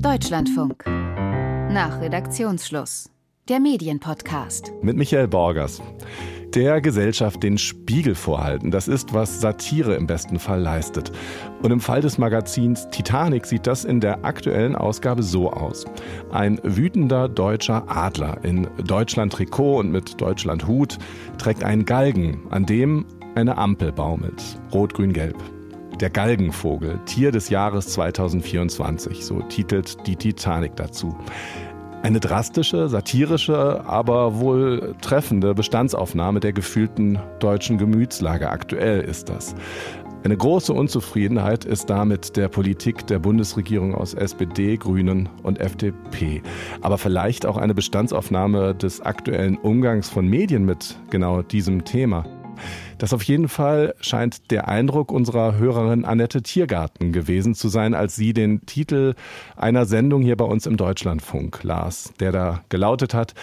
Deutschlandfunk. Nach Redaktionsschluss. Der Medienpodcast. Mit Michael Borgers. Der Gesellschaft den Spiegel vorhalten, das ist, was Satire im besten Fall leistet. Und im Fall des Magazins Titanic sieht das in der aktuellen Ausgabe so aus. Ein wütender deutscher Adler in Deutschland-Trikot und mit Deutschland-Hut trägt einen Galgen, an dem eine Ampel baumelt. Rot, grün, gelb. Der Galgenvogel, Tier des Jahres 2024, so titelt die Titanic dazu. Eine drastische, satirische, aber wohl treffende Bestandsaufnahme der gefühlten deutschen Gemütslage. Aktuell ist das. Eine große Unzufriedenheit ist damit der Politik der Bundesregierung aus SPD, Grünen und FDP. Aber vielleicht auch eine Bestandsaufnahme des aktuellen Umgangs von Medien mit genau diesem Thema. Das auf jeden Fall scheint der Eindruck unserer Hörerin Annette Tiergarten gewesen zu sein, als sie den Titel einer Sendung hier bei uns im Deutschlandfunk las, der da gelautet hat,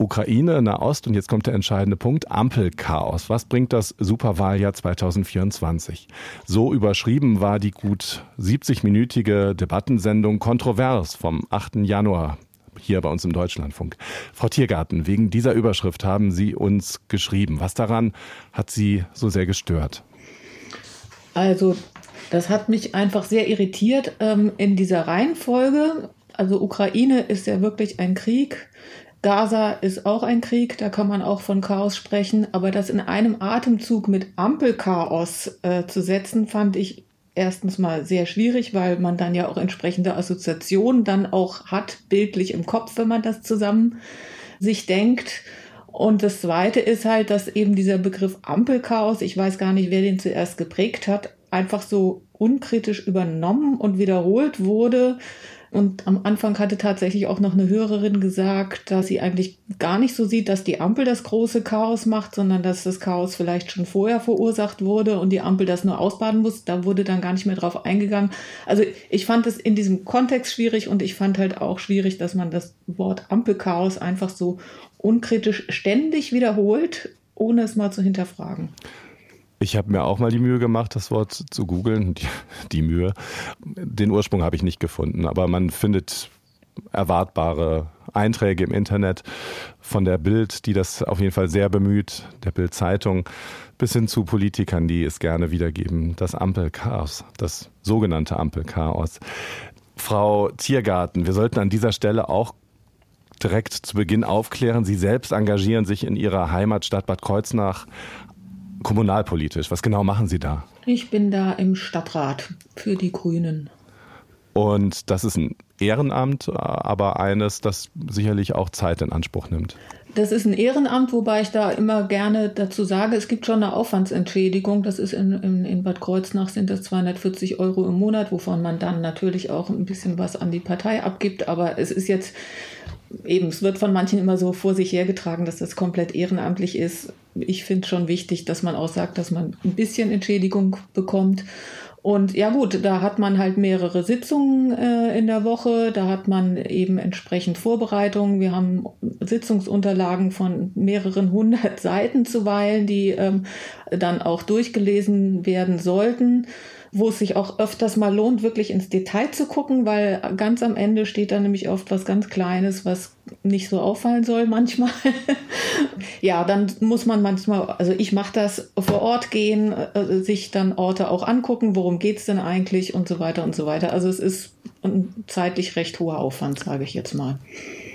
Ukraine, Nahost und jetzt kommt der entscheidende Punkt, Ampelchaos. Was bringt das Superwahljahr 2024? So überschrieben war die gut 70-minütige Debattensendung Kontrovers vom 8. Januar hier bei uns im Deutschlandfunk. Frau Tiergarten, wegen dieser Überschrift haben Sie uns geschrieben. Was daran hat Sie so sehr gestört? Also, das hat mich einfach sehr irritiert ähm, in dieser Reihenfolge. Also, Ukraine ist ja wirklich ein Krieg. Gaza ist auch ein Krieg, da kann man auch von Chaos sprechen, aber das in einem Atemzug mit Ampelchaos äh, zu setzen, fand ich erstens mal sehr schwierig, weil man dann ja auch entsprechende Assoziationen dann auch hat, bildlich im Kopf, wenn man das zusammen sich denkt. Und das Zweite ist halt, dass eben dieser Begriff Ampelchaos, ich weiß gar nicht, wer den zuerst geprägt hat, einfach so unkritisch übernommen und wiederholt wurde. Und am Anfang hatte tatsächlich auch noch eine Hörerin gesagt, dass sie eigentlich gar nicht so sieht, dass die Ampel das große Chaos macht, sondern dass das Chaos vielleicht schon vorher verursacht wurde und die Ampel das nur ausbaden muss. Da wurde dann gar nicht mehr drauf eingegangen. Also ich fand es in diesem Kontext schwierig und ich fand halt auch schwierig, dass man das Wort Ampelchaos einfach so unkritisch ständig wiederholt, ohne es mal zu hinterfragen. Ich habe mir auch mal die Mühe gemacht, das Wort zu googeln. Die, die, Mühe. Den Ursprung habe ich nicht gefunden, aber man findet erwartbare Einträge im Internet von der Bild, die das auf jeden Fall sehr bemüht, der Bild Zeitung, bis hin zu Politikern, die es gerne wiedergeben. Das Ampelchaos, das sogenannte Ampelchaos. Frau Tiergarten, wir sollten an dieser Stelle auch direkt zu Beginn aufklären. Sie selbst engagieren sich in Ihrer Heimatstadt Bad Kreuznach kommunalpolitisch. Was genau machen Sie da? Ich bin da im Stadtrat für die Grünen. Und das ist ein Ehrenamt, aber eines, das sicherlich auch Zeit in Anspruch nimmt. Das ist ein Ehrenamt, wobei ich da immer gerne dazu sage, es gibt schon eine Aufwandsentschädigung. Das ist in, in, in Bad Kreuznach sind das 240 Euro im Monat, wovon man dann natürlich auch ein bisschen was an die Partei abgibt. Aber es ist jetzt eben, es wird von manchen immer so vor sich hergetragen, dass das komplett ehrenamtlich ist. Ich finde schon wichtig, dass man auch sagt, dass man ein bisschen Entschädigung bekommt. Und ja gut, da hat man halt mehrere Sitzungen äh, in der Woche, da hat man eben entsprechend Vorbereitungen. Wir haben Sitzungsunterlagen von mehreren hundert Seiten zuweilen, die ähm, dann auch durchgelesen werden sollten wo es sich auch öfters mal lohnt, wirklich ins Detail zu gucken, weil ganz am Ende steht da nämlich oft was ganz Kleines, was nicht so auffallen soll manchmal. ja, dann muss man manchmal, also ich mache das vor Ort gehen, äh, sich dann Orte auch angucken, worum geht's denn eigentlich und so weiter und so weiter. Also es ist ein zeitlich recht hoher Aufwand, sage ich jetzt mal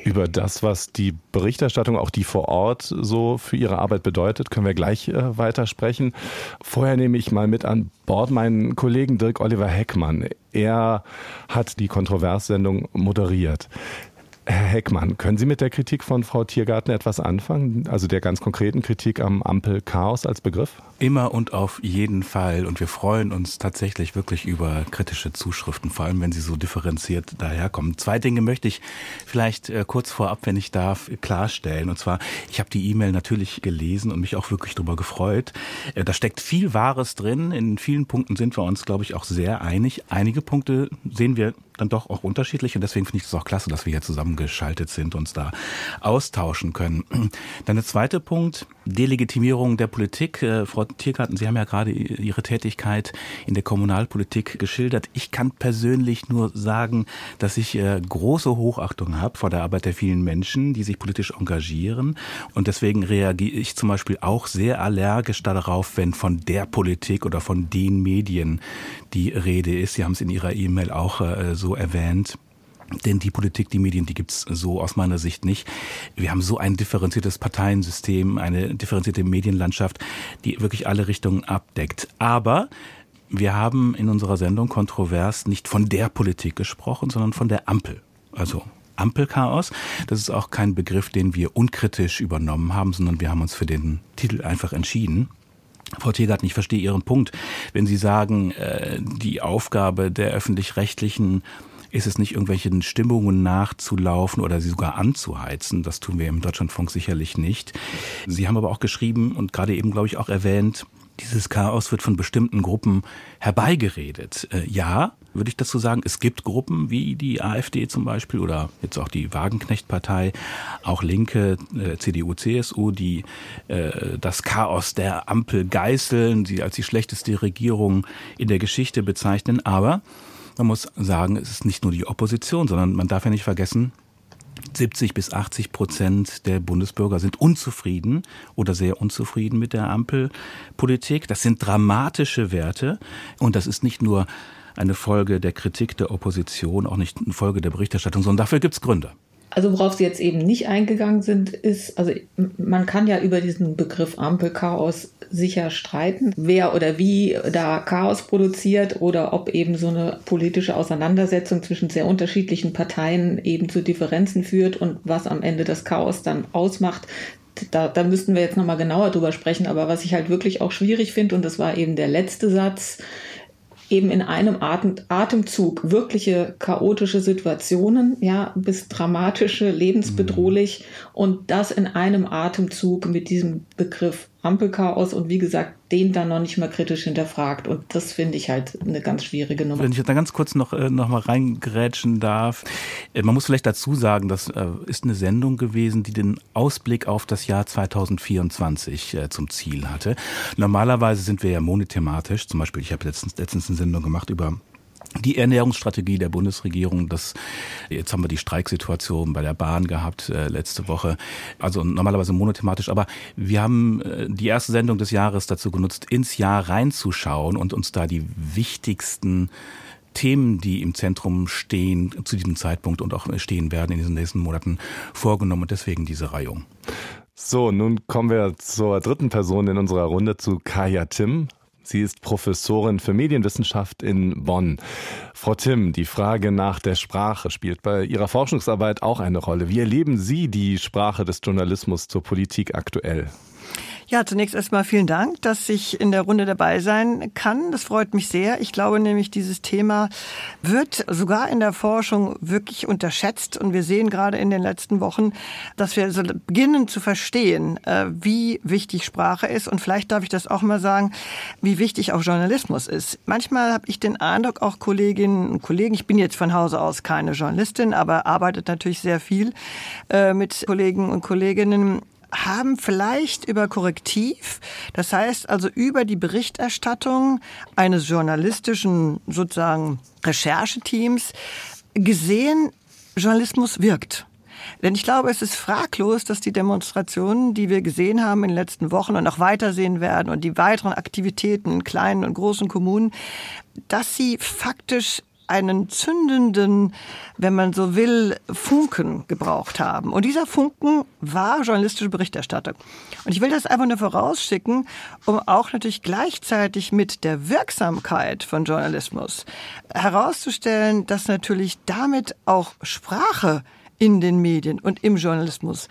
über das, was die Berichterstattung, auch die vor Ort so für ihre Arbeit bedeutet, können wir gleich äh, weiter. Vorher nehme ich mal mit an Bord meinen Kollegen Dirk Oliver Heckmann. Er hat die Kontroverssendung moderiert. Herr Heckmann, können Sie mit der Kritik von Frau Tiergarten etwas anfangen? Also der ganz konkreten Kritik am Ampel-Chaos als Begriff? Immer und auf jeden Fall. Und wir freuen uns tatsächlich wirklich über kritische Zuschriften, vor allem wenn sie so differenziert daherkommen. Zwei Dinge möchte ich vielleicht äh, kurz vorab, wenn ich darf, klarstellen. Und zwar, ich habe die E-Mail natürlich gelesen und mich auch wirklich darüber gefreut. Äh, da steckt viel Wahres drin. In vielen Punkten sind wir uns, glaube ich, auch sehr einig. Einige Punkte sehen wir dann doch auch unterschiedlich und deswegen finde ich es auch klasse, dass wir hier zusammengeschaltet sind, uns da austauschen können. Dann der zweite Punkt, Delegitimierung der Politik. Äh, Frau Tiergarten, Sie haben ja gerade Ihre Tätigkeit in der Kommunalpolitik geschildert. Ich kann persönlich nur sagen, dass ich äh, große Hochachtung habe vor der Arbeit der vielen Menschen, die sich politisch engagieren. Und deswegen reagiere ich zum Beispiel auch sehr allergisch darauf, wenn von der Politik oder von den Medien die Rede ist. Sie haben es in Ihrer E-Mail auch äh, so erwähnt. Denn die Politik, die Medien, die gibt's so aus meiner Sicht nicht. Wir haben so ein differenziertes Parteiensystem, eine differenzierte Medienlandschaft, die wirklich alle Richtungen abdeckt. Aber wir haben in unserer Sendung kontrovers nicht von der Politik gesprochen, sondern von der Ampel. Also Ampelchaos. Das ist auch kein Begriff, den wir unkritisch übernommen haben, sondern wir haben uns für den Titel einfach entschieden. Frau Tegarten, ich verstehe Ihren Punkt, wenn Sie sagen, äh, die Aufgabe der öffentlich-rechtlichen ist es nicht, irgendwelchen Stimmungen nachzulaufen oder sie sogar anzuheizen. Das tun wir im Deutschlandfunk sicherlich nicht. Sie haben aber auch geschrieben und gerade eben, glaube ich, auch erwähnt, dieses Chaos wird von bestimmten Gruppen herbeigeredet. Äh, ja, würde ich dazu sagen, es gibt Gruppen wie die AfD zum Beispiel oder jetzt auch die Wagenknecht-Partei, auch Linke, äh, CDU, CSU, die äh, das Chaos der Ampel geißeln, sie als die schlechteste Regierung in der Geschichte bezeichnen. Aber man muss sagen, es ist nicht nur die Opposition, sondern man darf ja nicht vergessen, 70 bis 80 Prozent der Bundesbürger sind unzufrieden oder sehr unzufrieden mit der Ampelpolitik. Das sind dramatische Werte und das ist nicht nur eine Folge der Kritik der Opposition, auch nicht eine Folge der Berichterstattung, sondern dafür gibt es Gründe. Also worauf Sie jetzt eben nicht eingegangen sind, ist, also man kann ja über diesen Begriff Ampelchaos sicher streiten, wer oder wie da Chaos produziert oder ob eben so eine politische Auseinandersetzung zwischen sehr unterschiedlichen Parteien eben zu Differenzen führt und was am Ende das Chaos dann ausmacht. Da, da müssten wir jetzt nochmal genauer drüber sprechen. Aber was ich halt wirklich auch schwierig finde, und das war eben der letzte Satz, eben in einem Atem, Atemzug wirkliche chaotische Situationen, ja, bis dramatische, lebensbedrohlich mhm. und das in einem Atemzug mit diesem Begriff Ampelchaos und wie gesagt, den dann noch nicht mal kritisch hinterfragt. Und das finde ich halt eine ganz schwierige Nummer. Wenn ich da ganz kurz noch, äh, noch mal reingrätschen darf. Äh, man muss vielleicht dazu sagen, das äh, ist eine Sendung gewesen, die den Ausblick auf das Jahr 2024 äh, zum Ziel hatte. Normalerweise sind wir ja monothematisch. Zum Beispiel, ich habe letztens, letztens eine Sendung gemacht über die Ernährungsstrategie der Bundesregierung, das jetzt haben wir die Streiksituation bei der Bahn gehabt äh, letzte Woche, also normalerweise monothematisch, aber wir haben äh, die erste Sendung des Jahres dazu genutzt, ins Jahr reinzuschauen und uns da die wichtigsten Themen, die im Zentrum stehen, zu diesem Zeitpunkt und auch stehen werden in diesen nächsten Monaten vorgenommen und deswegen diese Reihung. So, nun kommen wir zur dritten Person in unserer Runde zu Kaya Tim. Sie ist Professorin für Medienwissenschaft in Bonn. Frau Timm, die Frage nach der Sprache spielt bei Ihrer Forschungsarbeit auch eine Rolle. Wie erleben Sie die Sprache des Journalismus zur Politik aktuell? Ja, zunächst erstmal vielen Dank, dass ich in der Runde dabei sein kann. Das freut mich sehr. Ich glaube nämlich, dieses Thema wird sogar in der Forschung wirklich unterschätzt. Und wir sehen gerade in den letzten Wochen, dass wir so beginnen zu verstehen, äh, wie wichtig Sprache ist. Und vielleicht darf ich das auch mal sagen, wie wichtig auch Journalismus ist. Manchmal habe ich den Eindruck, auch Kolleginnen und Kollegen, ich bin jetzt von Hause aus keine Journalistin, aber arbeitet natürlich sehr viel äh, mit Kollegen und Kolleginnen, haben vielleicht über Korrektiv, das heißt also über die Berichterstattung eines journalistischen sozusagen Rechercheteams gesehen, Journalismus wirkt. Denn ich glaube, es ist fraglos, dass die Demonstrationen, die wir gesehen haben in den letzten Wochen und auch weitersehen werden und die weiteren Aktivitäten in kleinen und großen Kommunen, dass sie faktisch einen zündenden, wenn man so will, Funken gebraucht haben. Und dieser Funken war journalistische Berichterstattung. Und ich will das einfach nur vorausschicken, um auch natürlich gleichzeitig mit der Wirksamkeit von Journalismus herauszustellen, dass natürlich damit auch Sprache in den Medien und im Journalismus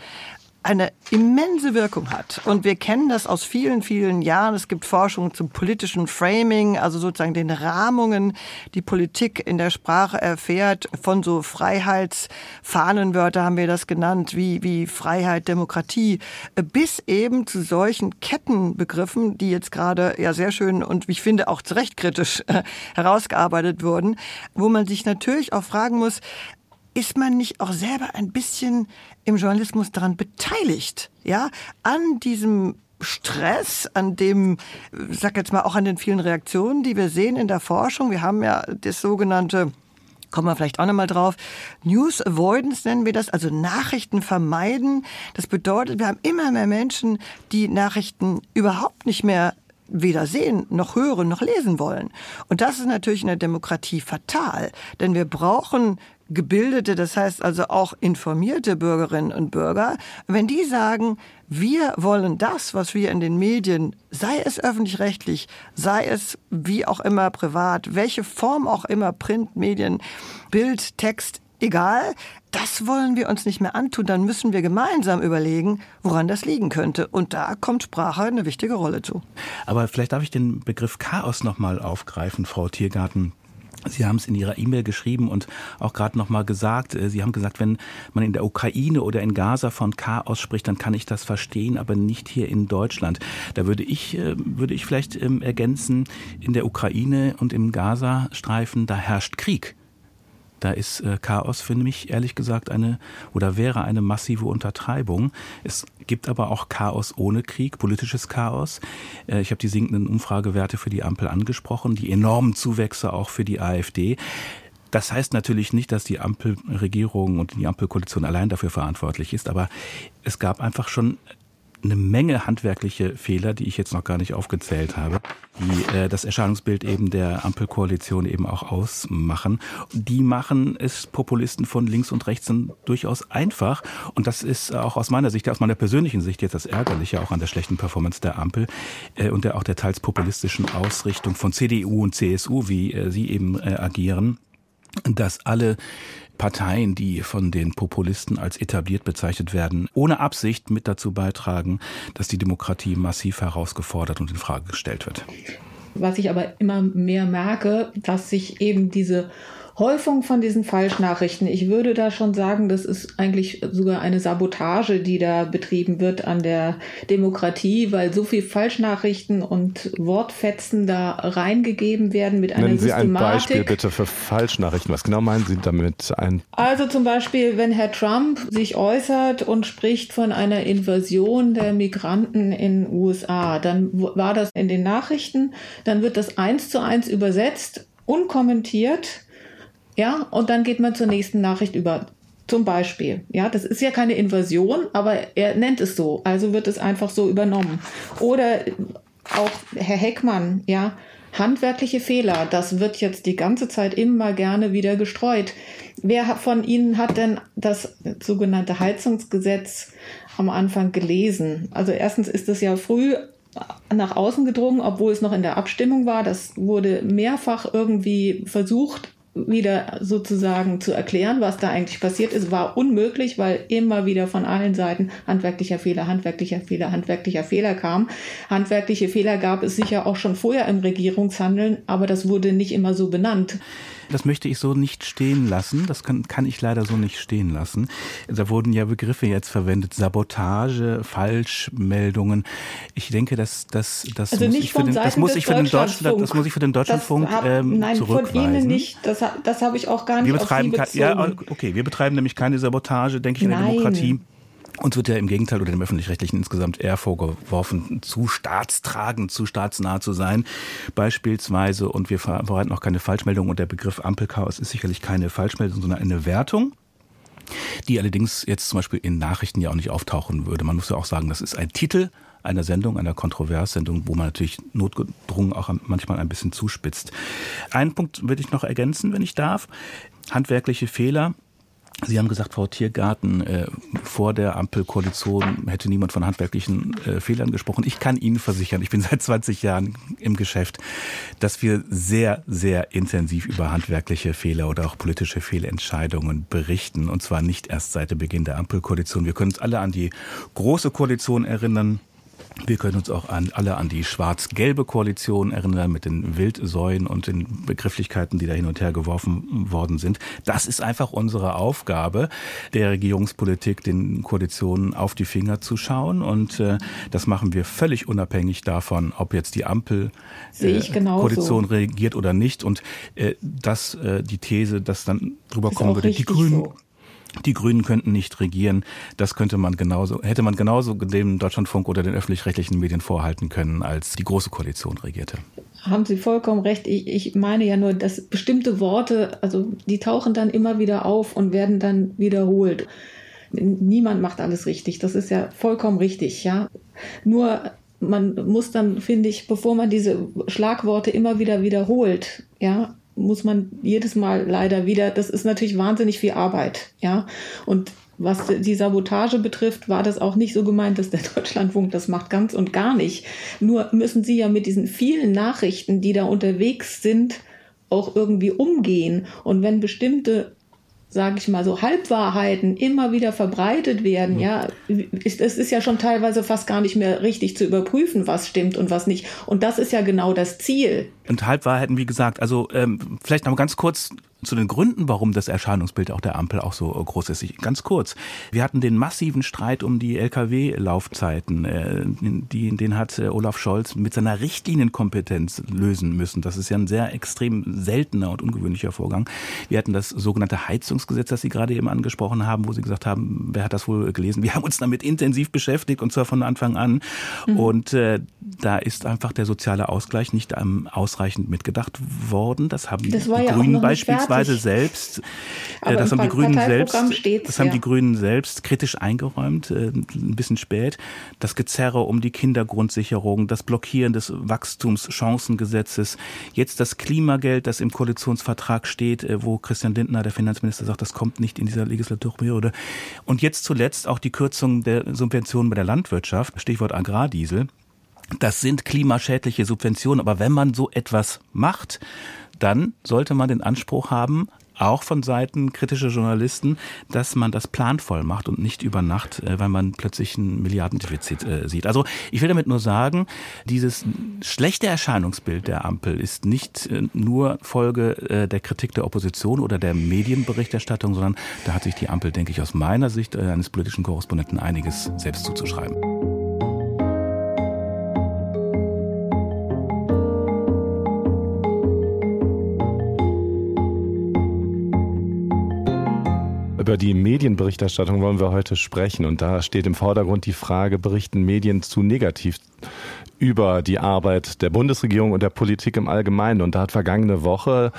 eine immense Wirkung hat. Und wir kennen das aus vielen, vielen Jahren. Es gibt Forschung zum politischen Framing, also sozusagen den Rahmungen, die Politik in der Sprache erfährt. Von so Freiheitsfahnenwörter haben wir das genannt, wie, wie Freiheit, Demokratie, bis eben zu solchen Kettenbegriffen, die jetzt gerade ja sehr schön und ich finde auch zu Recht kritisch äh, herausgearbeitet wurden, wo man sich natürlich auch fragen muss, ist man nicht auch selber ein bisschen im Journalismus daran beteiligt, ja, an diesem Stress, an dem, sag jetzt mal, auch an den vielen Reaktionen, die wir sehen in der Forschung. Wir haben ja das sogenannte kommen wir vielleicht auch nochmal drauf. News Avoidance nennen wir das, also Nachrichten vermeiden. Das bedeutet, wir haben immer mehr Menschen, die Nachrichten überhaupt nicht mehr weder sehen, noch hören, noch lesen wollen. Und das ist natürlich in der Demokratie fatal, denn wir brauchen gebildete, das heißt also auch informierte Bürgerinnen und Bürger, wenn die sagen, wir wollen das, was wir in den Medien, sei es öffentlich-rechtlich, sei es wie auch immer privat, welche Form auch immer, Print, Medien, Bild, Text, egal, das wollen wir uns nicht mehr antun, dann müssen wir gemeinsam überlegen, woran das liegen könnte. Und da kommt Sprache eine wichtige Rolle zu. Aber vielleicht darf ich den Begriff Chaos nochmal aufgreifen, Frau Tiergarten. Sie haben es in Ihrer E-Mail geschrieben und auch gerade nochmal gesagt, äh, Sie haben gesagt, wenn man in der Ukraine oder in Gaza von Chaos spricht, dann kann ich das verstehen, aber nicht hier in Deutschland. Da würde ich, äh, würde ich vielleicht ähm, ergänzen, in der Ukraine und im Gazastreifen, da herrscht Krieg. Da ist äh, Chaos für mich ehrlich gesagt eine oder wäre eine massive Untertreibung. Es gibt aber auch Chaos ohne Krieg, politisches Chaos. Äh, ich habe die sinkenden Umfragewerte für die Ampel angesprochen, die enormen Zuwächse auch für die AfD. Das heißt natürlich nicht, dass die Ampelregierung und die Ampelkoalition allein dafür verantwortlich ist, aber es gab einfach schon eine Menge handwerkliche Fehler, die ich jetzt noch gar nicht aufgezählt habe, die äh, das Erscheinungsbild eben der Ampelkoalition eben auch ausmachen. Die machen es Populisten von links und rechts durchaus einfach. Und das ist auch aus meiner Sicht, aus meiner persönlichen Sicht jetzt das Ärgerliche auch an der schlechten Performance der Ampel äh, und der auch der teils populistischen Ausrichtung von CDU und CSU, wie äh, sie eben äh, agieren dass alle Parteien, die von den Populisten als etabliert bezeichnet werden, ohne Absicht mit dazu beitragen, dass die Demokratie massiv herausgefordert und in Frage gestellt wird. Was ich aber immer mehr merke, dass sich eben diese Häufung von diesen Falschnachrichten. Ich würde da schon sagen, das ist eigentlich sogar eine Sabotage, die da betrieben wird an der Demokratie, weil so viel Falschnachrichten und Wortfetzen da reingegeben werden mit einer Nennen Sie Systematik. ein Beispiel bitte für Falschnachrichten. Was genau meinen Sie damit? Ein also zum Beispiel, wenn Herr Trump sich äußert und spricht von einer Invasion der Migranten in USA, dann war das in den Nachrichten, dann wird das eins zu eins übersetzt, unkommentiert ja, und dann geht man zur nächsten Nachricht über. Zum Beispiel, ja, das ist ja keine Invasion, aber er nennt es so, also wird es einfach so übernommen. Oder auch Herr Heckmann, ja, handwerkliche Fehler, das wird jetzt die ganze Zeit immer gerne wieder gestreut. Wer von Ihnen hat denn das sogenannte Heizungsgesetz am Anfang gelesen? Also erstens ist es ja früh nach außen gedrungen, obwohl es noch in der Abstimmung war. Das wurde mehrfach irgendwie versucht wieder sozusagen zu erklären, was da eigentlich passiert ist, war unmöglich, weil immer wieder von allen Seiten handwerklicher Fehler, handwerklicher Fehler, handwerklicher Fehler kam. Handwerkliche Fehler gab es sicher auch schon vorher im Regierungshandeln, aber das wurde nicht immer so benannt. Das möchte ich so nicht stehen lassen. Das kann, kann ich leider so nicht stehen lassen. Da wurden ja Begriffe jetzt verwendet. Sabotage, Falschmeldungen. Ich denke, dass das, das, also muss, ich für den, das muss ich für den Deutschland, das muss ich für den Deutschlandfunk hab, ähm, nein, zurückweisen. von Ihnen nicht. Das, das habe ich auch gar nicht wir betreiben auf Sie Ja, okay, wir betreiben nämlich keine Sabotage, denke ich, in der Nein. Demokratie. Uns wird ja im Gegenteil oder dem Öffentlich-Rechtlichen insgesamt eher vorgeworfen, zu staatstragend, zu staatsnah zu sein. Beispielsweise, und wir verbreiten auch keine Falschmeldung und der Begriff Ampelchaos ist sicherlich keine Falschmeldung, sondern eine Wertung die allerdings jetzt zum Beispiel in Nachrichten ja auch nicht auftauchen würde. Man muss ja auch sagen, das ist ein Titel einer Sendung, einer Kontroverssendung, wo man natürlich notgedrungen auch manchmal ein bisschen zuspitzt. Einen Punkt würde ich noch ergänzen, wenn ich darf. Handwerkliche Fehler Sie haben gesagt, Frau Tiergarten, äh, vor der Ampelkoalition hätte niemand von handwerklichen äh, Fehlern gesprochen. Ich kann Ihnen versichern, ich bin seit 20 Jahren im Geschäft, dass wir sehr, sehr intensiv über handwerkliche Fehler oder auch politische Fehlentscheidungen berichten. Und zwar nicht erst seit dem Beginn der Ampelkoalition. Wir können uns alle an die große Koalition erinnern, wir können uns auch an, alle an die schwarz-gelbe Koalition erinnern mit den Wildsäuen und den Begrifflichkeiten, die da hin und her geworfen worden sind. Das ist einfach unsere Aufgabe der Regierungspolitik, den Koalitionen auf die Finger zu schauen. Und äh, das machen wir völlig unabhängig davon, ob jetzt die Ampel äh. Koalition regiert oder nicht. Und äh, dass äh, die These, dass dann drüber Ist kommen würde, die Grünen so. Die Grünen könnten nicht regieren. Das könnte man genauso, hätte man genauso dem Deutschlandfunk oder den öffentlich-rechtlichen Medien vorhalten können, als die Große Koalition regierte. Haben Sie vollkommen recht. Ich, ich meine ja nur, dass bestimmte Worte, also die tauchen dann immer wieder auf und werden dann wiederholt. Niemand macht alles richtig. Das ist ja vollkommen richtig, ja. Nur man muss dann, finde ich, bevor man diese Schlagworte immer wieder wiederholt, ja, muss man jedes Mal leider wieder, das ist natürlich wahnsinnig viel Arbeit, ja. Und was die Sabotage betrifft, war das auch nicht so gemeint, dass der Deutschlandfunk das macht, ganz und gar nicht. Nur müssen sie ja mit diesen vielen Nachrichten, die da unterwegs sind, auch irgendwie umgehen. Und wenn bestimmte sage ich mal so, Halbwahrheiten immer wieder verbreitet werden, ja, es ist ja schon teilweise fast gar nicht mehr richtig zu überprüfen, was stimmt und was nicht. Und das ist ja genau das Ziel. Und Halbwahrheiten, wie gesagt, also ähm, vielleicht noch mal ganz kurz zu den Gründen, warum das Erscheinungsbild auch der Ampel auch so groß ist. Ich, ganz kurz. Wir hatten den massiven Streit um die Lkw-Laufzeiten. Äh, die, den hat äh, Olaf Scholz mit seiner Richtlinienkompetenz lösen müssen. Das ist ja ein sehr extrem seltener und ungewöhnlicher Vorgang. Wir hatten das sogenannte Heizungsgesetz, das Sie gerade eben angesprochen haben, wo Sie gesagt haben, wer hat das wohl gelesen? Wir haben uns damit intensiv beschäftigt und zwar von Anfang an. Mhm. Und äh, da ist einfach der soziale Ausgleich nicht ähm, ausreichend mitgedacht worden. Das haben das die ja Grünen beispielsweise Weise selbst, äh, das haben die Grünen selbst, das haben ja. die Grünen selbst kritisch eingeräumt, äh, ein bisschen spät. Das Gezerre um die Kindergrundsicherung, das Blockieren des Wachstumschancengesetzes, jetzt das Klimageld, das im Koalitionsvertrag steht, äh, wo Christian Lindner, der Finanzminister, sagt, das kommt nicht in dieser Legislaturperiode. Und jetzt zuletzt auch die Kürzung der Subventionen bei der Landwirtschaft, Stichwort Agrardiesel. Das sind klimaschädliche Subventionen, aber wenn man so etwas macht, dann sollte man den Anspruch haben, auch von Seiten kritischer Journalisten, dass man das planvoll macht und nicht über Nacht, äh, weil man plötzlich ein Milliardendefizit äh, sieht. Also ich will damit nur sagen, dieses schlechte Erscheinungsbild der Ampel ist nicht äh, nur Folge der Kritik der Opposition oder der Medienberichterstattung, sondern da hat sich die Ampel, denke ich, aus meiner Sicht eines politischen Korrespondenten einiges selbst zuzuschreiben. Über die Medienberichterstattung wollen wir heute sprechen. Und da steht im Vordergrund die Frage, berichten Medien zu negativ über die Arbeit der Bundesregierung und der Politik im Allgemeinen. Und da hat vergangene Woche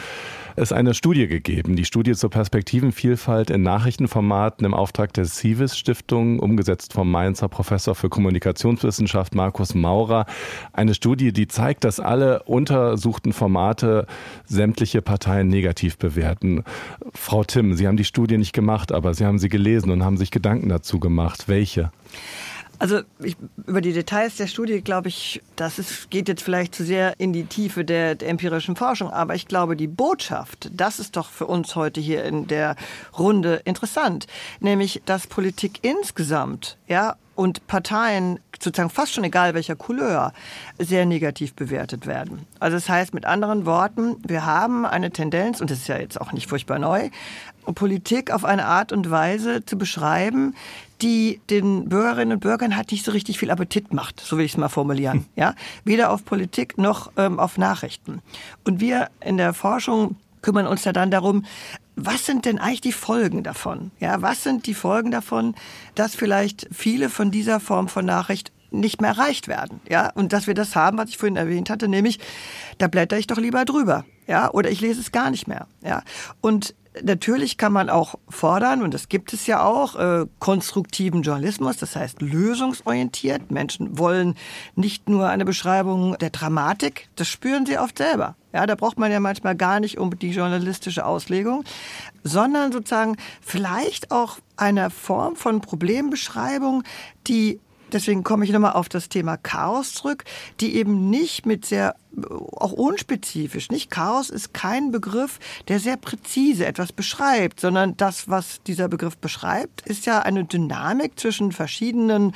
es eine Studie gegeben, die Studie zur Perspektivenvielfalt in Nachrichtenformaten im Auftrag der Civis Stiftung, umgesetzt vom Mainzer Professor für Kommunikationswissenschaft Markus Maurer. Eine Studie, die zeigt, dass alle untersuchten Formate sämtliche Parteien negativ bewerten. Frau Timm, Sie haben die Studie nicht gemacht, aber Sie haben sie gelesen und haben sich Gedanken dazu gemacht. Welche? Also ich, über die Details der Studie glaube ich, das ist, geht jetzt vielleicht zu sehr in die Tiefe der, der, empirischen Forschung, aber ich glaube, die Botschaft, das ist doch für uns heute hier in der Runde interessant, nämlich dass Politik insgesamt, ja, und Parteien sozusagen fast schon egal welcher Couleur sehr negativ bewertet werden. Also das heißt mit anderen Worten, wir haben eine Tendenz, und das ist ja jetzt auch nicht furchtbar neu, Politik auf eine Art und Weise zu beschreiben, die den Bürgerinnen und Bürgern halt nicht so richtig viel Appetit macht, so will ich es mal formulieren. Ja, weder auf Politik noch ähm, auf Nachrichten. Und wir in der Forschung kümmern uns ja dann darum, was sind denn eigentlich die Folgen davon? Ja, was sind die Folgen davon, dass vielleicht viele von dieser Form von Nachricht nicht mehr erreicht werden. Ja, und dass wir das haben, was ich vorhin erwähnt hatte, nämlich, da blätter ich doch lieber drüber. Ja, oder ich lese es gar nicht mehr. Ja, und Natürlich kann man auch fordern, und das gibt es ja auch, äh, konstruktiven Journalismus, das heißt lösungsorientiert. Menschen wollen nicht nur eine Beschreibung der Dramatik, das spüren sie oft selber. Ja, da braucht man ja manchmal gar nicht um die journalistische Auslegung, sondern sozusagen vielleicht auch eine Form von Problembeschreibung, die deswegen komme ich nochmal auf das Thema Chaos zurück, die eben nicht mit sehr auch unspezifisch. Nicht Chaos ist kein Begriff, der sehr präzise etwas beschreibt, sondern das, was dieser Begriff beschreibt, ist ja eine Dynamik zwischen verschiedenen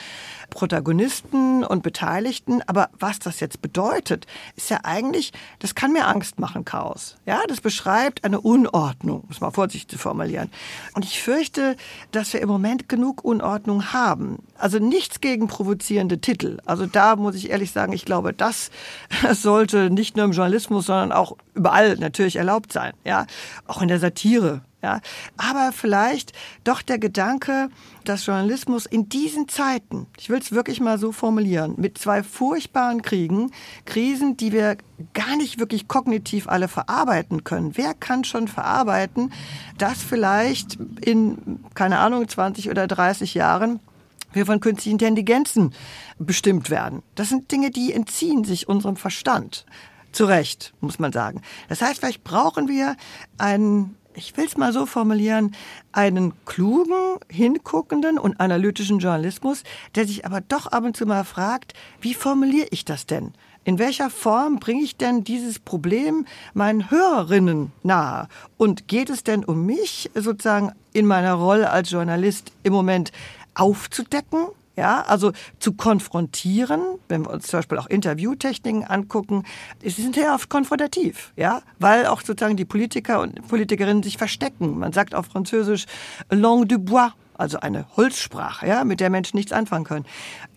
Protagonisten und Beteiligten. Aber was das jetzt bedeutet, ist ja eigentlich, das kann mir Angst machen, Chaos. Ja, das beschreibt eine Unordnung, muss man vorsichtig zu formulieren. Und ich fürchte, dass wir im Moment genug Unordnung haben. Also nichts gegen provozierende Titel. Also da muss ich ehrlich sagen, ich glaube, das sollte nicht nur im Journalismus, sondern auch überall natürlich erlaubt sein. Ja, auch in der Satire Ja, aber vielleicht doch der Gedanke, dass Journalismus in diesen Zeiten, ich will es wirklich mal so formulieren, mit zwei furchtbaren Kriegen, Krisen, die wir gar nicht wirklich kognitiv alle verarbeiten können. Wer kann schon verarbeiten, dass vielleicht in, keine Ahnung, 20 oder 30 Jahren wir von künstlichen Intelligenzen bestimmt werden. Das sind Dinge, die entziehen sich unserem Verstand. Zu Recht, muss man sagen. Das heißt, vielleicht brauchen wir einen ich will es mal so formulieren, einen klugen, hinguckenden und analytischen Journalismus, der sich aber doch ab und zu mal fragt, wie formuliere ich das denn? In welcher Form bringe ich denn dieses Problem meinen Hörerinnen nahe? Und geht es denn um mich sozusagen in meiner Rolle als Journalist im Moment aufzudecken? Ja, also zu konfrontieren, wenn wir uns zum Beispiel auch Interviewtechniken angucken, sie sind ja oft konfrontativ, ja, weil auch sozusagen die Politiker und Politikerinnen sich verstecken. Man sagt auf Französisch langue du bois, also eine Holzsprache, ja, mit der Menschen nichts anfangen können.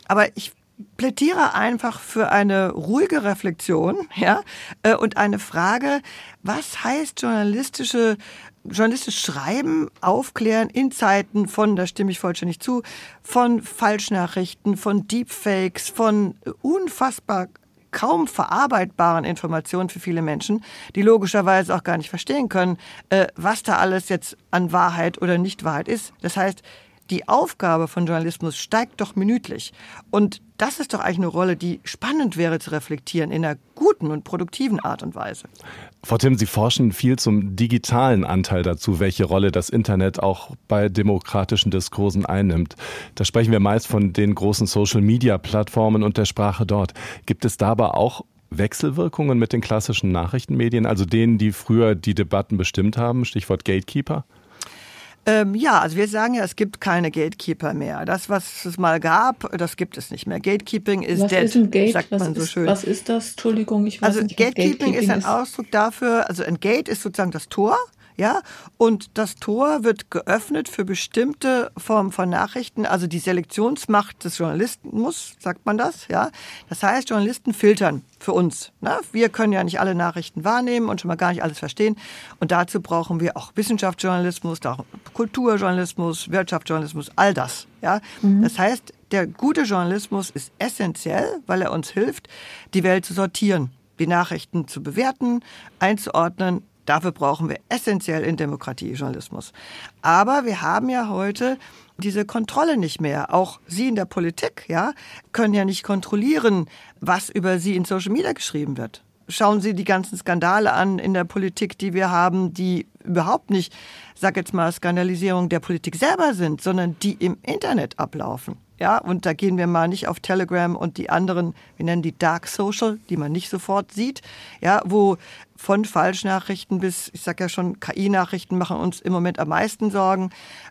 Aber ich plädiere einfach für eine ruhige Reflexion, ja, äh, und eine Frage, was heißt journalistische journalistisch schreiben, aufklären in Zeiten von, da stimme ich vollständig zu, von Falschnachrichten, von Deepfakes, von unfassbar kaum verarbeitbaren Informationen für viele Menschen, die logischerweise auch gar nicht verstehen können, äh, was da alles jetzt an Wahrheit oder Nichtwahrheit ist. Das heißt, die Aufgabe von Journalismus steigt doch minütlich. Und das ist doch eigentlich eine Rolle, die spannend wäre zu reflektieren in einer guten und produktiven Art und Weise. Frau Tim, Sie forschen viel zum digitalen Anteil dazu, welche Rolle das Internet auch bei demokratischen Diskursen einnimmt. Da sprechen wir meist von den großen Social-Media-Plattformen und der Sprache dort. Gibt es dabei auch Wechselwirkungen mit den klassischen Nachrichtenmedien, also denen, die früher die Debatten bestimmt haben? Stichwort Gatekeeper? Ähm, ja, also wir sagen ja, es gibt keine Gatekeeper mehr. Das, was es mal gab, das gibt es nicht mehr. Gatekeeping ist was dead, ist ein Gate? sagt was man so ist, schön. Was ist das? Entschuldigung, ich weiß also nicht. Gatekeeping, Gatekeeping ist ein Ausdruck dafür, also ein Gate ist sozusagen das Tor ja, und das Tor wird geöffnet für bestimmte Formen von Nachrichten, also die Selektionsmacht des Journalismus, sagt man das, ja. Das heißt, Journalisten filtern für uns. Ne? Wir können ja nicht alle Nachrichten wahrnehmen und schon mal gar nicht alles verstehen. Und dazu brauchen wir auch Wissenschaftsjournalismus, Kulturjournalismus, Wirtschaftsjournalismus, all das. Ja? Mhm. Das heißt, der gute Journalismus ist essentiell, weil er uns hilft, die Welt zu sortieren, die Nachrichten zu bewerten, einzuordnen, Dafür brauchen wir essentiell in Demokratie Journalismus. Aber wir haben ja heute diese Kontrolle nicht mehr. Auch Sie in der Politik, ja, können ja nicht kontrollieren, was über Sie in Social Media geschrieben wird. Schauen Sie die ganzen Skandale an in der Politik, die wir haben, die überhaupt nicht, sag jetzt mal, Skandalisierung der Politik selber sind, sondern die im Internet ablaufen. Ja, und da gehen wir mal nicht auf Telegram und die anderen, wir nennen die Dark Social, die man nicht sofort sieht, ja, wo von Falschnachrichten bis, ich sage ja schon, KI-Nachrichten machen uns im Moment am meisten Sorgen,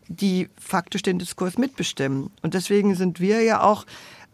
die faktisch den Diskurs mitbestimmen. Und deswegen sind wir ja auch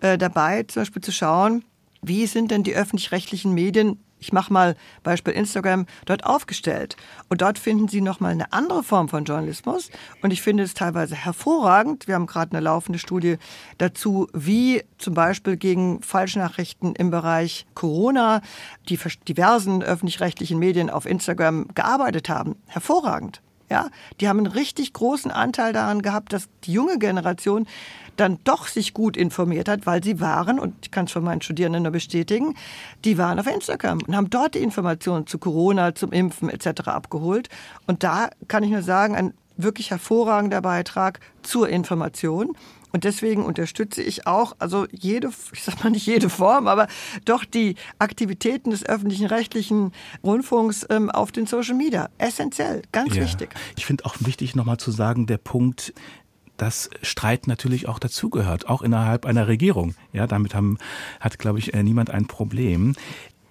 äh, dabei, zum Beispiel zu schauen, wie sind denn die öffentlich-rechtlichen Medien ich mache mal Beispiel Instagram, dort aufgestellt. Und dort finden Sie nochmal eine andere Form von Journalismus. Und ich finde es teilweise hervorragend. Wir haben gerade eine laufende Studie dazu, wie zum Beispiel gegen Falschnachrichten im Bereich Corona die diversen öffentlich-rechtlichen Medien auf Instagram gearbeitet haben. Hervorragend. Ja, die haben einen richtig großen Anteil daran gehabt, dass die junge Generation dann doch sich gut informiert hat, weil sie waren, und ich kann es von meinen Studierenden nur bestätigen, die waren auf Instagram und haben dort die Informationen zu Corona, zum Impfen etc. abgeholt. Und da kann ich nur sagen, ein wirklich hervorragender Beitrag zur Information. Und deswegen unterstütze ich auch, also jede, ich sag mal nicht jede Form, aber doch die Aktivitäten des öffentlichen rechtlichen Rundfunks ähm, auf den Social Media. Essentiell, ganz ja. wichtig. Ich finde auch wichtig nochmal zu sagen, der Punkt, dass Streit natürlich auch dazugehört, auch innerhalb einer Regierung. Ja, damit haben, hat, glaube ich, äh, niemand ein Problem.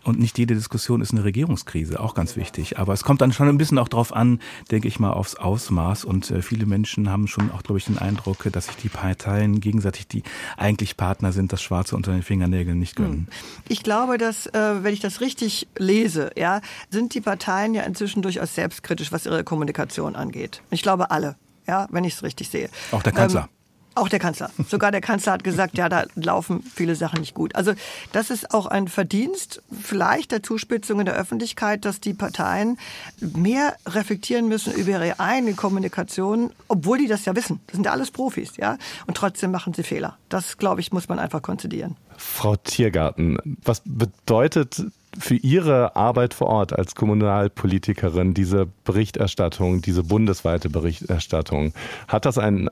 Und nicht jede Diskussion ist eine Regierungskrise, auch ganz wichtig. Aber es kommt dann schon ein bisschen auch darauf an, denke ich mal, aufs Ausmaß. Und äh, viele Menschen haben schon auch, glaube ich, den Eindruck, dass sich die Parteien gegenseitig, die eigentlich Partner sind, das Schwarze unter den Fingernägeln nicht gönnen. Hm. Ich glaube, dass, äh, wenn ich das richtig lese, ja, sind die Parteien ja inzwischen durchaus selbstkritisch, was ihre Kommunikation angeht. Ich glaube alle ja, wenn ich es richtig sehe. Auch der Kanzler. Ähm, Auch der Kanzler. Sogar der Kanzler hat gesagt, ja, da laufen viele Sachen nicht gut. Also das ist auch ein Verdienst, vielleicht der Zuspitzung in der Öffentlichkeit, dass die Parteien mehr reflektieren müssen über ihre eigene Kommunikation, obwohl die das ja wissen. Das sind ja alles Profis, ja. Und trotzdem machen sie Fehler. Das, glaube ich, muss man einfach konzidieren. Frau Tiergarten, was bedeutet für Ihre Arbeit vor Ort als Kommunalpolitikerin diese Berichterstattung, diese bundesweite Berichterstattung? Hat das einen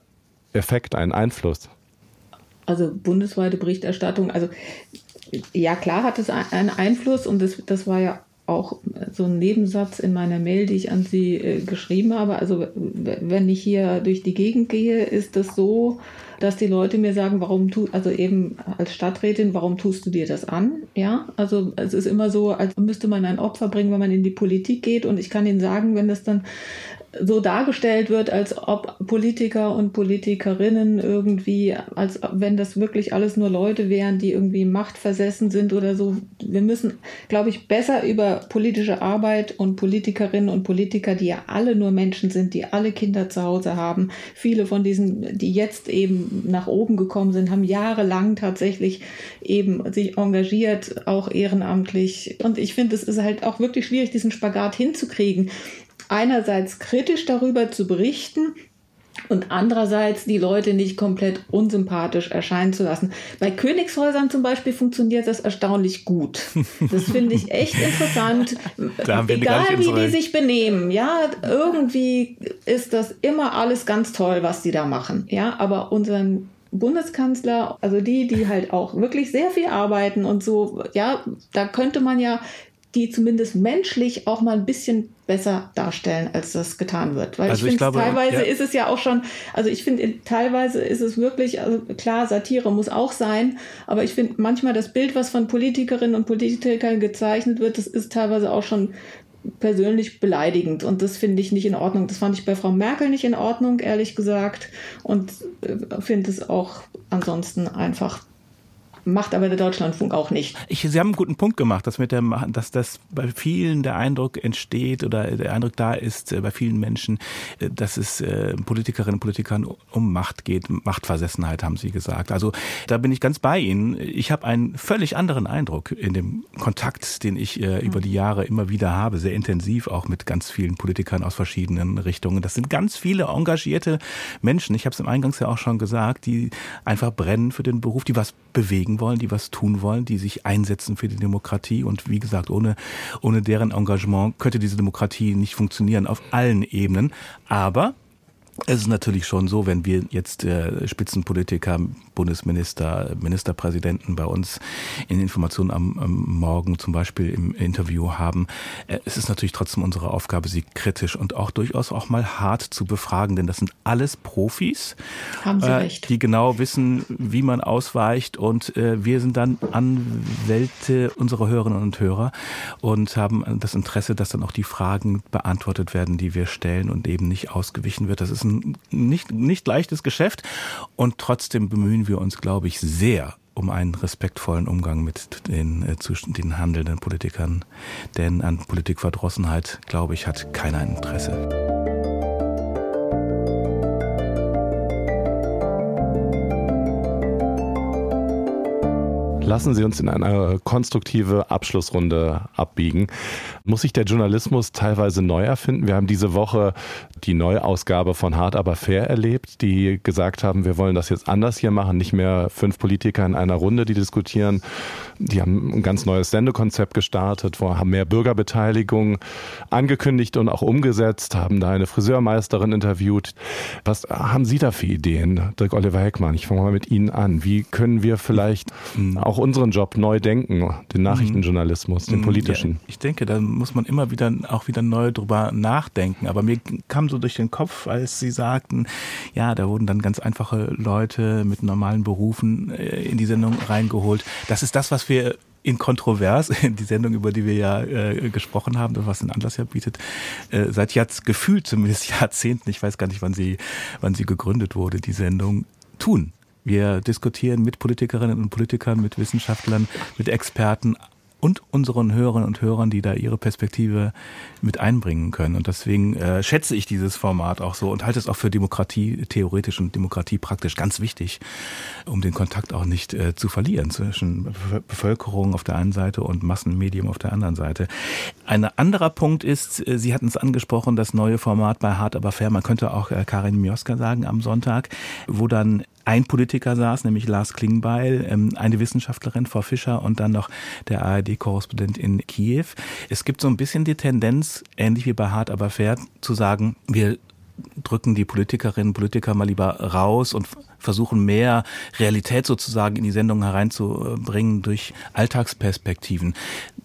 Effekt, einen Einfluss? Also bundesweite Berichterstattung, also ja klar hat es einen Einfluss und das, das war ja auch so ein Nebensatz in meiner Mail, die ich an Sie äh, geschrieben habe. Also wenn ich hier durch die Gegend gehe, ist das so, dass die Leute mir sagen, warum tu, also eben als Stadträtin, warum tust du dir das an? Ja, also es ist immer so, als müsste man ein Opfer bringen, wenn man in die Politik geht. Und ich kann Ihnen sagen, wenn das dann so dargestellt wird, als ob Politiker und Politikerinnen irgendwie, als wenn das wirklich alles nur Leute wären, die irgendwie machtversessen sind oder so. Wir müssen, glaube ich, besser über politische Arbeit und Politikerinnen und Politiker, die ja alle nur Menschen sind, die alle Kinder zu Hause haben. Viele von diesen, die jetzt eben nach oben gekommen sind, haben jahrelang tatsächlich eben sich engagiert, auch ehrenamtlich. Und ich finde, es ist halt auch wirklich schwierig, diesen Spagat hinzukriegen einerseits kritisch darüber zu berichten, und andererseits die Leute nicht komplett unsympathisch erscheinen zu lassen. Bei Königshäusern zum Beispiel funktioniert das erstaunlich gut. Das finde ich echt interessant. Egal wie die sich benehmen, ja, irgendwie ist das immer alles ganz toll, was die da machen. Ja, aber unseren Bundeskanzler, also die, die halt auch wirklich sehr viel arbeiten und so, ja, da könnte man ja die zumindest menschlich auch mal ein bisschen besser darstellen, als das getan wird. Weil also ich finde, teilweise ja. ist es ja auch schon, also ich finde, teilweise ist es wirklich, also klar, Satire muss auch sein, aber ich finde manchmal das Bild, was von Politikerinnen und Politikern gezeichnet wird, das ist teilweise auch schon persönlich beleidigend und das finde ich nicht in Ordnung. Das fand ich bei Frau Merkel nicht in Ordnung, ehrlich gesagt und äh, finde es auch ansonsten einfach macht aber der Deutschlandfunk auch nicht. Ich, Sie haben einen guten Punkt gemacht, dass, mit der, dass das bei vielen der Eindruck entsteht oder der Eindruck da ist, äh, bei vielen Menschen, äh, dass es äh, Politikerinnen und Politikern um Macht geht. Machtversessenheit haben Sie gesagt. Also da bin ich ganz bei Ihnen. Ich habe einen völlig anderen Eindruck in dem Kontakt, den ich über die Jahre immer wieder habe, sehr intensiv auch mit ganz vielen Politikern aus verschiedenen Richtungen. Das sind ganz viele engagierte Menschen. Ich habe es im Eingangs ja auch schon gesagt, die einfach brennen für den Beruf, die was bewegen bewegen wollen, die was tun wollen, die sich einsetzen für die Demokratie. Und wie gesagt, ohne, ohne deren Engagement könnte diese Demokratie nicht funktionieren auf allen Ebenen. Aber es ist natürlich schon so, wenn wir jetzt äh, Spitzenpolitiker, Bundesminister, Ministerpräsidenten bei uns in Informationen am, am Morgen zum Beispiel im Interview haben, äh, es ist natürlich trotzdem unsere Aufgabe, sie kritisch und auch durchaus auch mal hart zu befragen, denn das sind alles Profis, haben Sie äh, recht. die genau wissen, wie man ausweicht und äh, wir sind dann Anwälte unserer Hörerinnen und Hörer und haben das Interesse, dass dann auch die Fragen beantwortet werden, die wir stellen und eben nicht ausgewichen wird. Das ist ein nicht, nicht leichtes Geschäft und trotzdem bemühen wir uns, glaube ich, sehr um einen respektvollen Umgang mit den, äh, den handelnden Politikern. Denn an Politikverdrossenheit, glaube ich, hat keiner ein Interesse. Lassen Sie uns in eine konstruktive Abschlussrunde abbiegen. Muss sich der Journalismus teilweise neu erfinden? Wir haben diese Woche die Neuausgabe von Hart aber fair erlebt, die gesagt haben, wir wollen das jetzt anders hier machen, nicht mehr fünf Politiker in einer Runde, die diskutieren. Die haben ein ganz neues Sendekonzept gestartet, haben mehr Bürgerbeteiligung angekündigt und auch umgesetzt, haben da eine Friseurmeisterin interviewt. Was haben Sie da für Ideen, Dirk Oliver Heckmann? Ich fange mal mit Ihnen an. Wie können wir vielleicht mhm. Auch unseren Job neu denken, den mhm. Nachrichtenjournalismus, den mhm. politischen? Ja, ich denke, da muss man immer wieder auch wieder neu drüber nachdenken. Aber mir kam so durch den Kopf, als Sie sagten, ja, da wurden dann ganz einfache Leute mit normalen Berufen äh, in die Sendung reingeholt. Das ist das, was wir in Kontrovers, die Sendung, über die wir ja äh, gesprochen haben, was den Anlass ja bietet, äh, seit jetzt gefühlt zumindest Jahrzehnten, ich weiß gar nicht, wann sie, wann sie gegründet wurde, die Sendung tun. Wir diskutieren mit Politikerinnen und Politikern, mit Wissenschaftlern, mit Experten und unseren Hörerinnen und Hörern, die da ihre Perspektive mit einbringen können. Und deswegen äh, schätze ich dieses Format auch so und halte es auch für Demokratie theoretisch und Demokratie praktisch ganz wichtig, um den Kontakt auch nicht äh, zu verlieren zwischen Bevölkerung auf der einen Seite und Massenmedium auf der anderen Seite. Ein anderer Punkt ist, äh, Sie hatten es angesprochen, das neue Format bei Hart aber fair, man könnte auch äh, Karin Mioska sagen am Sonntag, wo dann ein Politiker saß, nämlich Lars Klingbeil, ähm, eine Wissenschaftlerin, Frau Fischer und dann noch der ARD-Korrespondent in Kiew. Es gibt so ein bisschen die Tendenz, ähnlich wie bei Hart aber fair, zu sagen, wir drücken die Politikerinnen und Politiker mal lieber raus und versuchen mehr Realität sozusagen in die Sendung hereinzubringen durch Alltagsperspektiven.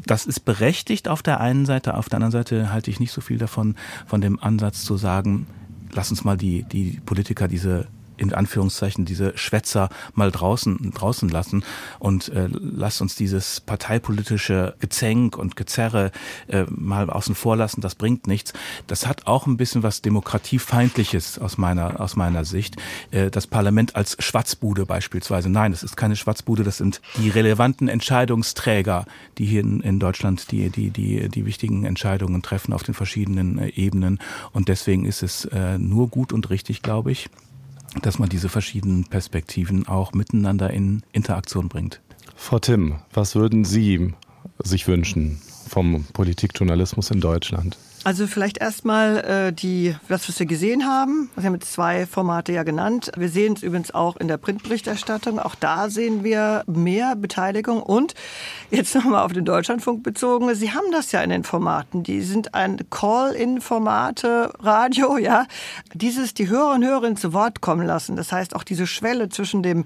Das ist berechtigt auf der einen Seite, auf der anderen Seite halte ich nicht so viel davon, von dem Ansatz zu sagen, lass uns mal die, die Politiker diese in Anführungszeichen diese Schwätzer mal draußen draußen lassen und äh, lasst uns dieses parteipolitische Gezänk und Gezerre äh, mal außen vor lassen. Das bringt nichts. Das hat auch ein bisschen was demokratiefeindliches aus meiner aus meiner Sicht. Äh, das Parlament als Schwatzbude beispielsweise. Nein, es ist keine Schwatzbude. Das sind die relevanten Entscheidungsträger, die hier in, in Deutschland die die die die wichtigen Entscheidungen treffen auf den verschiedenen äh, Ebenen. Und deswegen ist es äh, nur gut und richtig, glaube ich dass man diese verschiedenen Perspektiven auch miteinander in Interaktion bringt. Frau Timm, was würden Sie sich wünschen vom Politikjournalismus in Deutschland? Also vielleicht erstmal äh, die, was wir gesehen haben. Wir haben jetzt zwei Formate ja genannt. Wir sehen es übrigens auch in der Printberichterstattung. Auch da sehen wir mehr Beteiligung. Und jetzt nochmal auf den Deutschlandfunk bezogen. Sie haben das ja in den Formaten. Die sind ein Call-in-Formate, Radio, ja. Dieses, die Hörer und Hörerinnen zu Wort kommen lassen. Das heißt, auch diese Schwelle zwischen dem,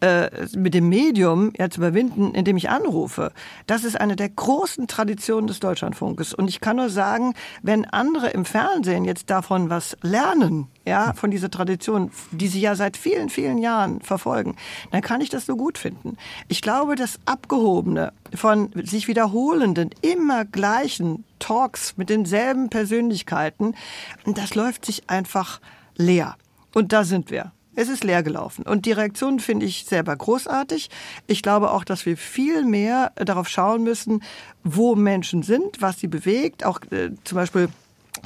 äh, mit dem Medium ja zu überwinden, indem ich anrufe. Das ist eine der großen Traditionen des Deutschlandfunkes. Und ich kann nur sagen, wenn andere im Fernsehen jetzt davon was lernen, ja, von dieser Tradition, die sie ja seit vielen, vielen Jahren verfolgen, dann kann ich das so gut finden. Ich glaube, das Abgehobene von sich wiederholenden, immer gleichen Talks mit denselben Persönlichkeiten, das läuft sich einfach leer. Und da sind wir. Es ist leer gelaufen. Und die Reaktion finde ich selber großartig. Ich glaube auch, dass wir viel mehr darauf schauen müssen, wo Menschen sind, was sie bewegt. Auch äh, zum Beispiel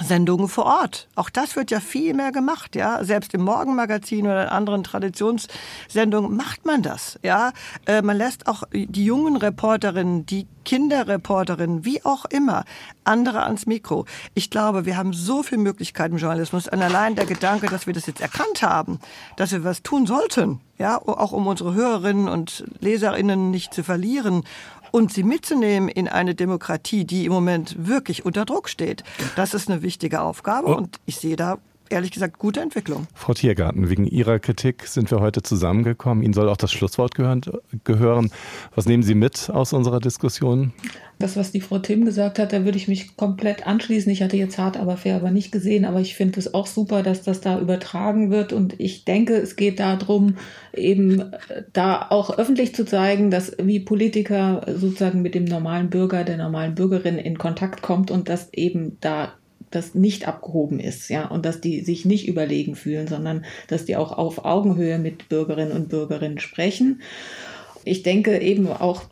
Sendungen vor Ort. Auch das wird ja viel mehr gemacht, ja. Selbst im Morgenmagazin oder in anderen Traditionssendungen macht man das, ja. Äh, man lässt auch die jungen Reporterinnen, die Kinderreporterinnen, wie auch immer, andere ans Mikro. Ich glaube, wir haben so viele Möglichkeiten im Journalismus. Und allein der Gedanke, dass wir das jetzt erkannt haben, dass wir was tun sollten, ja, auch um unsere Hörerinnen und Leserinnen nicht zu verlieren und sie mitzunehmen in eine Demokratie, die im Moment wirklich unter Druck steht. Das ist eine wichtige Aufgabe oh. und ich sehe da ehrlich gesagt gute Entwicklung. Frau Tiergarten, wegen Ihrer Kritik sind wir heute zusammengekommen. Ihnen soll auch das Schlusswort gehören. Was nehmen Sie mit aus unserer Diskussion? Das, was die Frau Tim gesagt hat, da würde ich mich komplett anschließen. Ich hatte jetzt hart aber fair aber nicht gesehen, aber ich finde es auch super, dass das da übertragen wird. Und ich denke, es geht darum, eben äh, da auch öffentlich zu zeigen, dass wie Politiker sozusagen mit dem normalen Bürger, der normalen Bürgerin in Kontakt kommt und dass eben da das nicht abgehoben ist, ja, und dass die sich nicht überlegen fühlen, sondern dass die auch auf Augenhöhe mit Bürgerinnen und Bürgerinnen sprechen. Ich denke eben auch,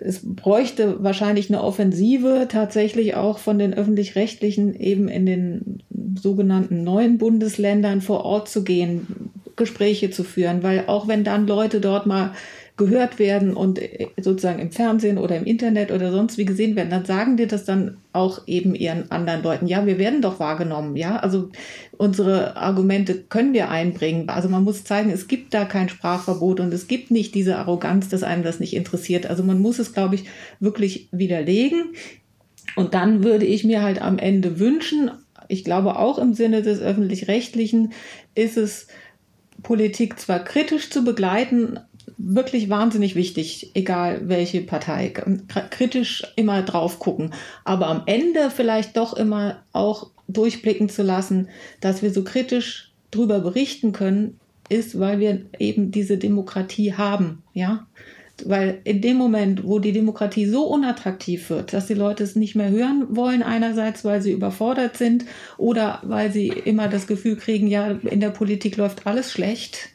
es bräuchte wahrscheinlich eine Offensive tatsächlich auch von den öffentlich-rechtlichen eben in den sogenannten neuen Bundesländern vor Ort zu gehen, Gespräche zu führen, weil auch wenn dann Leute dort mal gehört werden und äh, sozusagen im Fernsehen oder im Internet oder sonst wie gesehen werden, dann sagen die das dann auch eben ihren anderen Leuten. Ja, wir werden doch wahrgenommen. Ja, also unsere Argumente können wir einbringen. Also man muss zeigen, es gibt da kein Sprachverbot und es gibt nicht diese Arroganz, dass einem das nicht interessiert. Also man muss es, glaube ich, wirklich widerlegen. Und dann würde ich mir halt am Ende wünschen, ich glaube auch im Sinne des öffentlich-rechtlichen ist es Politik zwar kritisch zu begleiten, wirklich wahnsinnig wichtig, egal welche Partei. Kritisch immer drauf gucken, aber am Ende vielleicht doch immer auch durchblicken zu lassen, dass wir so kritisch drüber berichten können, ist, weil wir eben diese Demokratie haben, ja. Weil in dem Moment, wo die Demokratie so unattraktiv wird, dass die Leute es nicht mehr hören wollen, einerseits, weil sie überfordert sind oder weil sie immer das Gefühl kriegen, ja, in der Politik läuft alles schlecht,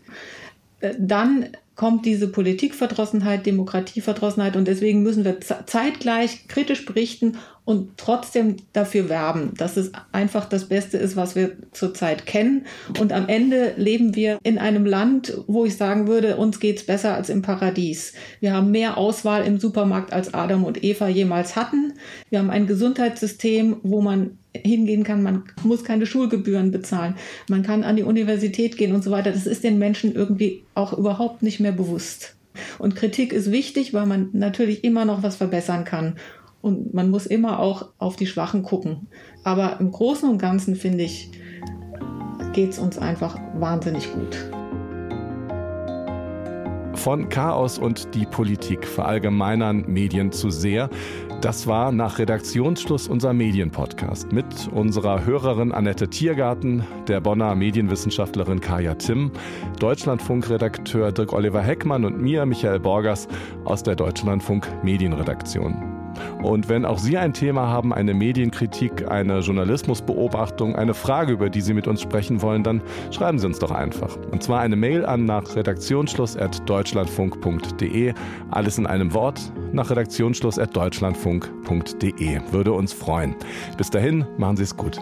äh, dann kommt diese Politikverdrossenheit, Demokratieverdrossenheit und deswegen müssen wir zeitgleich kritisch berichten und trotzdem dafür werben, dass es einfach das Beste ist, was wir zurzeit kennen. Und am Ende leben wir in einem Land, wo ich sagen würde, uns geht's besser als im Paradies. Wir haben mehr Auswahl im Supermarkt, als Adam und Eva jemals hatten. Wir haben ein Gesundheitssystem, wo man hingehen kann, man muss keine Schulgebühren bezahlen, man kann an die Universität gehen und so weiter. Das ist den Menschen irgendwie auch überhaupt nicht mehr bewusst. Und Kritik ist wichtig, weil man natürlich immer noch was verbessern kann. Und man muss immer auch auf die Schwachen gucken. Aber im Großen und Ganzen, finde ich, geht es uns einfach wahnsinnig gut. Von Chaos und die Politik verallgemeinern Medien zu sehr. Das war nach Redaktionsschluss unser Medienpodcast mit unserer Hörerin Annette Tiergarten, der Bonner Medienwissenschaftlerin Kaya Timm, Deutschlandfunk-Redakteur Dirk Oliver Heckmann und mir, Michael Borgers aus der Deutschlandfunk Medienredaktion. Und wenn auch Sie ein Thema haben, eine Medienkritik, eine Journalismusbeobachtung, eine Frage, über die Sie mit uns sprechen wollen, dann schreiben Sie uns doch einfach. Und zwar eine Mail an nach redaktionsschluss.deutschlandfunk.de. Alles in einem Wort nach redaktionsschluss.deutschlandfunk.de. Würde uns freuen. Bis dahin, machen Sie es gut.